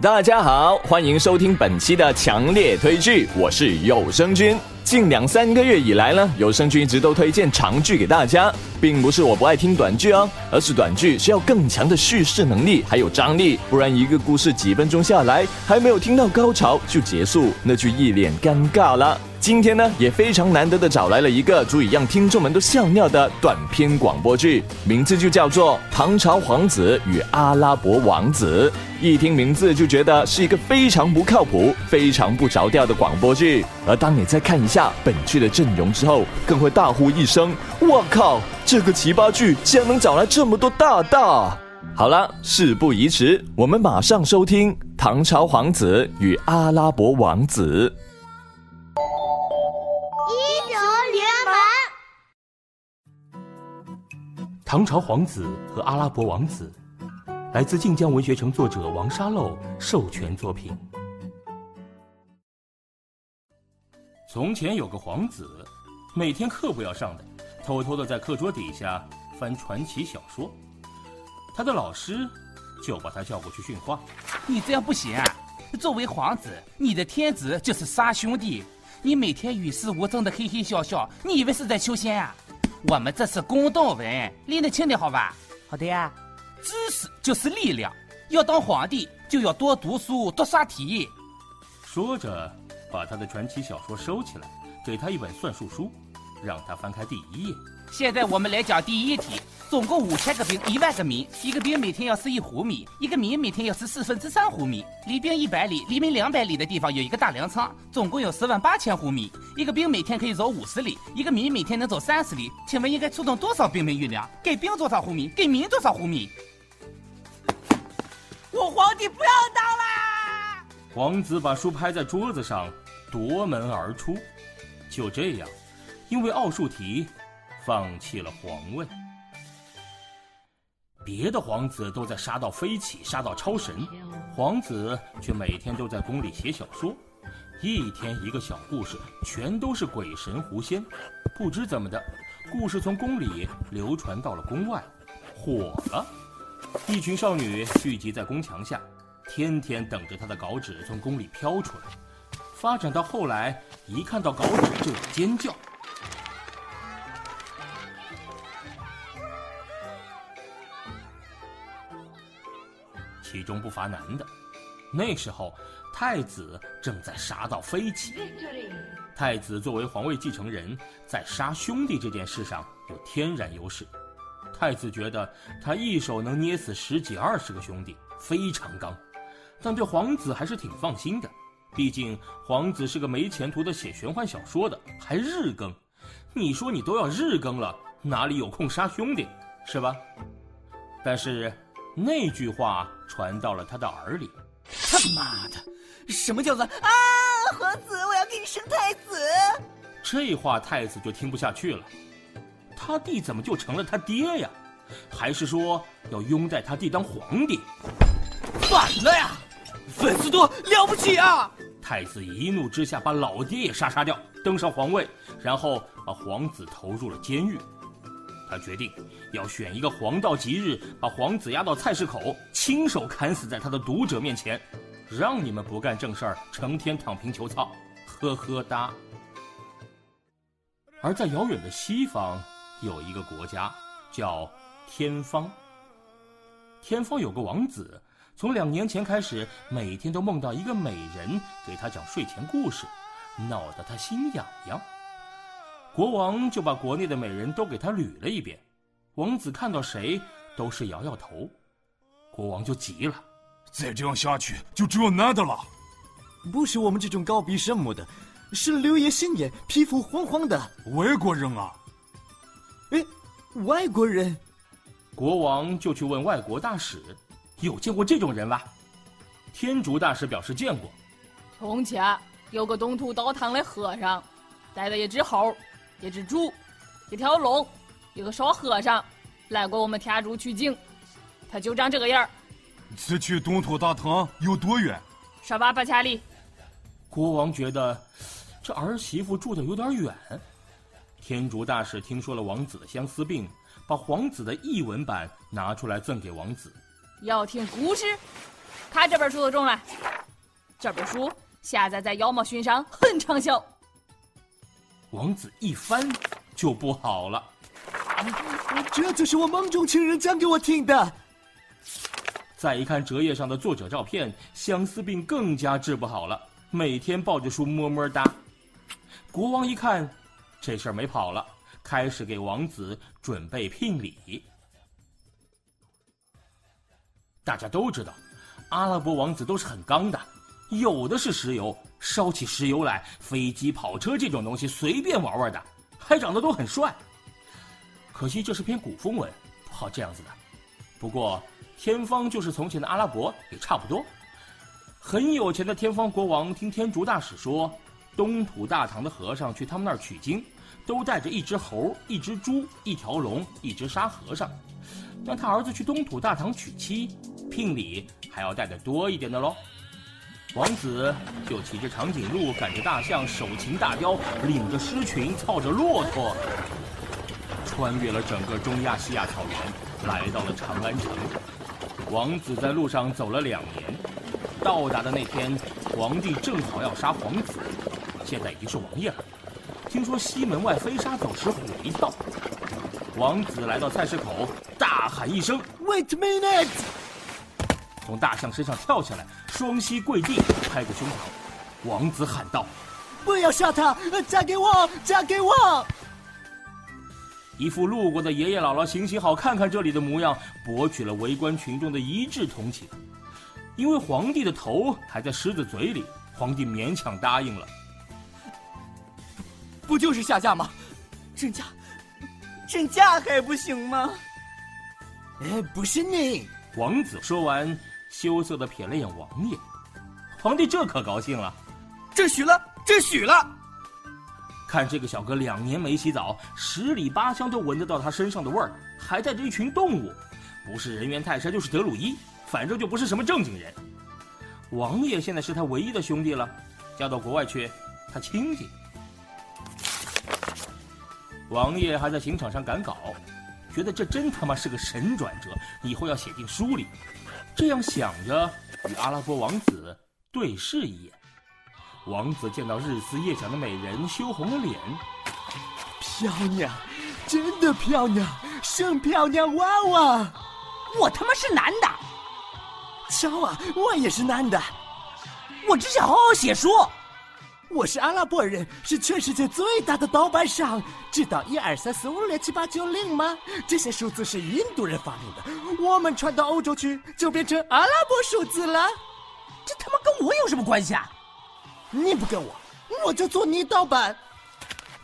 大家好，欢迎收听本期的强烈推剧，我是有声君。近两三个月以来呢，有声君一直都推荐长剧给大家，并不是我不爱听短剧哦，而是短剧需要更强的叙事能力还有张力，不然一个故事几分钟下来还没有听到高潮就结束，那就一脸尴尬了。今天呢，也非常难得的找来了一个足以让听众们都笑尿的短篇广播剧，名字就叫做《唐朝皇子与阿拉伯王子》。一听名字就觉得是一个非常不靠谱、非常不着调的广播剧。而当你再看一下本剧的阵容之后，更会大呼一声：“我靠！这个奇葩剧竟然能找来这么多大大！”好了，事不宜迟，我们马上收听《唐朝皇子与阿拉伯王子》。唐朝皇子和阿拉伯王子，来自晋江文学城作者王沙漏授权作品。从前有个皇子，每天课不要上的，偷偷的在课桌底下翻传奇小说。他的老师就把他叫过去训话：“你这样不行啊！作为皇子，你的天职就是杀兄弟。你每天与世无争的嘿嘿笑笑，你以为是在修仙啊？我们这是公道文，拎得清的好吧？好的呀。知识就是力量，要当皇帝就要多读书，多刷题。”说着。把他的传奇小说收起来，给他一本算术书，让他翻开第一页。现在我们来讲第一题，总共五千个兵，一万个民，一个兵每天要吃一壶米，一个民每天要吃四分之三壶米。离兵一百里，离民两百里的地方有一个大粮仓，总共有十万八千壶米。一个兵每天可以走五十里，一个民每天能走三十里。请问应该出动多少兵民运粮？给兵多少壶米？给民多少壶米？我皇帝不要当啦！皇子把书拍在桌子上。夺门而出，就这样，因为奥数题，放弃了皇位。别的皇子都在杀到飞起，杀到超神，皇子却每天都在宫里写小说，一天一个小故事，全都是鬼神狐仙。不知怎么的，故事从宫里流传到了宫外，火了。一群少女聚集在宫墙下，天天等着他的稿纸从宫里飘出来。发展到后来，一看到稿纸就尖叫。其中不乏男的。那时候，太子正在杀到飞起。太子作为皇位继承人，在杀兄弟这件事上有天然优势。太子觉得他一手能捏死十几二十个兄弟，非常刚，但对皇子还是挺放心的。毕竟皇子是个没前途的写玄幻小说的，还日更。你说你都要日更了，哪里有空杀兄弟，是吧？但是那句话传到了他的耳里。他妈的，什么叫做啊？皇子，我要给你生太子。这话太子就听不下去了。他弟怎么就成了他爹呀？还是说要拥戴他弟当皇帝？反了呀！粉丝多了不起啊！太子一怒之下把老爹也杀杀掉，登上皇位，然后把皇子投入了监狱。他决定要选一个黄道吉日，把皇子押到菜市口，亲手砍死在他的读者面前，让你们不干正事儿，成天躺平求操，呵呵哒。而在遥远的西方，有一个国家叫天方。天方有个王子。从两年前开始，每天都梦到一个美人给他讲睡前故事，闹得他心痒痒。国王就把国内的美人都给他捋了一遍，王子看到谁都是摇摇头。国王就急了：“再这样下去，就只有男的了。不是我们这种高鼻圣母的，是柳叶心眼、皮肤黄黄的外国人啊！哎，外国人。”国王就去问外国大使。有见过这种人吗？天竺大使表示见过。从前有个东土大唐的和尚，带了一只猴、一只猪、一条龙、一个少和尚，来过我们天竺取经。他就长这个样儿。此去东土大唐有多远？十八八千里。国王觉得这儿媳妇住的有点远。天竺大使听说了王子的相思病，把皇子的译文版拿出来赠给王子。要听故事？看这本书的中了。这本书现在在妖猫勋上很畅销。王子一翻就不好了。这就是我梦中情人讲给我听的。再一看折页上的作者照片，相思病更加治不好了，每天抱着书么么哒。国王一看，这事儿没跑了，开始给王子准备聘礼。大家都知道，阿拉伯王子都是很刚的，有的是石油，烧起石油来，飞机、跑车这种东西随便玩玩的，还长得都很帅。可惜这是篇古风文，不好这样子的。不过。天方就是从前的阿拉伯，也差不多。很有钱的天方国王听天竺大使说，东土大唐的和尚去他们那儿取经，都带着一只猴、一只猪、一条龙、一只沙和尚。让他儿子去东土大唐娶妻，聘礼还要带的多一点的喽。王子就骑着长颈鹿，赶着大象，手擎大雕，领着狮群，操着骆驼，穿越了整个中亚西亚草原，来到了长安城。王子在路上走了两年，到达的那天，皇帝正好要杀皇子，现在已经是王爷了。听说西门外飞沙走石虎一跳，王子来到菜市口，大喊一声：“Wait a minute！” 从大象身上跳下来，双膝跪地，拍着胸膛。王子喊道：“不要杀他，嫁给我，嫁给我！”一副路过的爷爷姥姥行行好，看看这里的模样，博取了围观群众的一致同情。因为皇帝的头还在狮子嘴里，皇帝勉强答应了。不就是下嫁吗？正嫁，正嫁还不行吗？哎，不是你！王子说完，羞涩的瞥了眼王爷。皇帝这可高兴了，这许了，这许了。看这个小哥两年没洗澡，十里八乡都闻得到他身上的味儿，还带着一群动物，不是人猿泰山就是德鲁伊，反正就不是什么正经人。王爷现在是他唯一的兄弟了，嫁到国外去，他亲戚。王爷还在刑场上赶稿，觉得这真他妈是个神转折，以后要写进书里。这样想着，与阿拉伯王子对视一眼。王子见到日思夜想的美人，羞红了脸。漂亮，真的漂亮，圣漂亮娃娃。我他妈是男的。瞧啊，我也是男的。我只想好好写书。我是阿拉伯人，是全世界最大的盗版商。知道一二三四五六七八九零吗？这些数字是印度人发明的，我们传到欧洲去，就变成阿拉伯数字了。这他妈跟我有什么关系啊？你不跟我，我就做你盗版。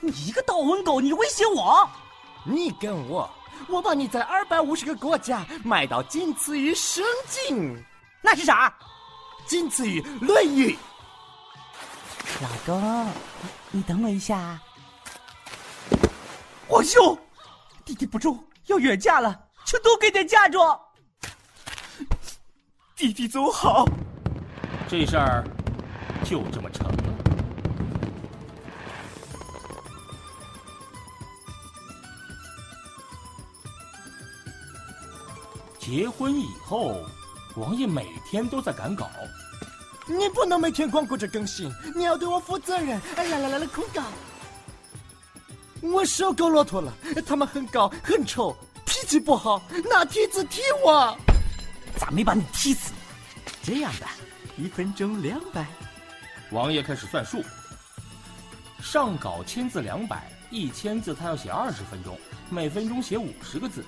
你一个盗文狗，你威胁我？你跟我，我把你在二百五十个国家卖到仅次于《圣经》。那是啥？仅次于《论语》。老公，你等我一下。皇兄，弟弟不中，要远嫁了，请多给点嫁妆。弟弟走好。这事儿。就这么成了。结婚以后，王爷每天都在赶稿。你不能每天光顾着更新，你要对我负责任。来来来来，控稿。我受够骆驼了，他们很高很丑，脾气不好，拿梯子踢我。咋没把你踢死？这样的，一分钟两百。王爷开始算数，上稿千字两百，一千字他要写二十分钟，每分钟写五十个字。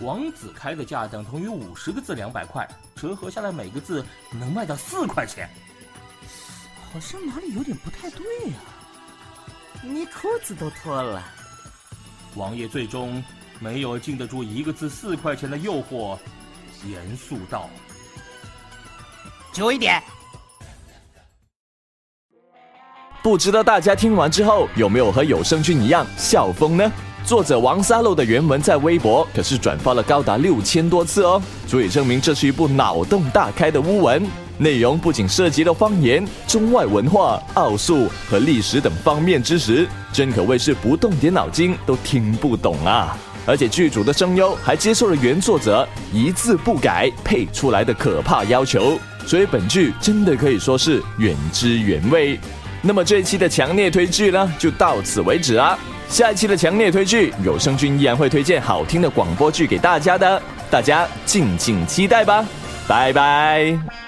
王子开的价等同于五十个字两百块，折合下来每个字能卖到四块钱。好像哪里有点不太对呀？你裤子都脱了。王爷最终没有经得住一个字四块钱的诱惑，严肃道：“久一点。”不知道大家听完之后有没有和有声君一样笑疯呢？作者王沙漏的原文在微博可是转发了高达六千多次哦，足以证明这是一部脑洞大开的乌文。内容不仅涉及了方言、中外文化、奥数和历史等方面知识，真可谓是不动点脑筋都听不懂啊！而且剧组的声优还接受了原作者一字不改配出来的可怕要求。所以本剧真的可以说是原汁原味。那么这一期的强烈推剧呢，就到此为止啦。下一期的强烈推剧，有声君依然会推荐好听的广播剧给大家的，大家敬请期待吧。拜拜。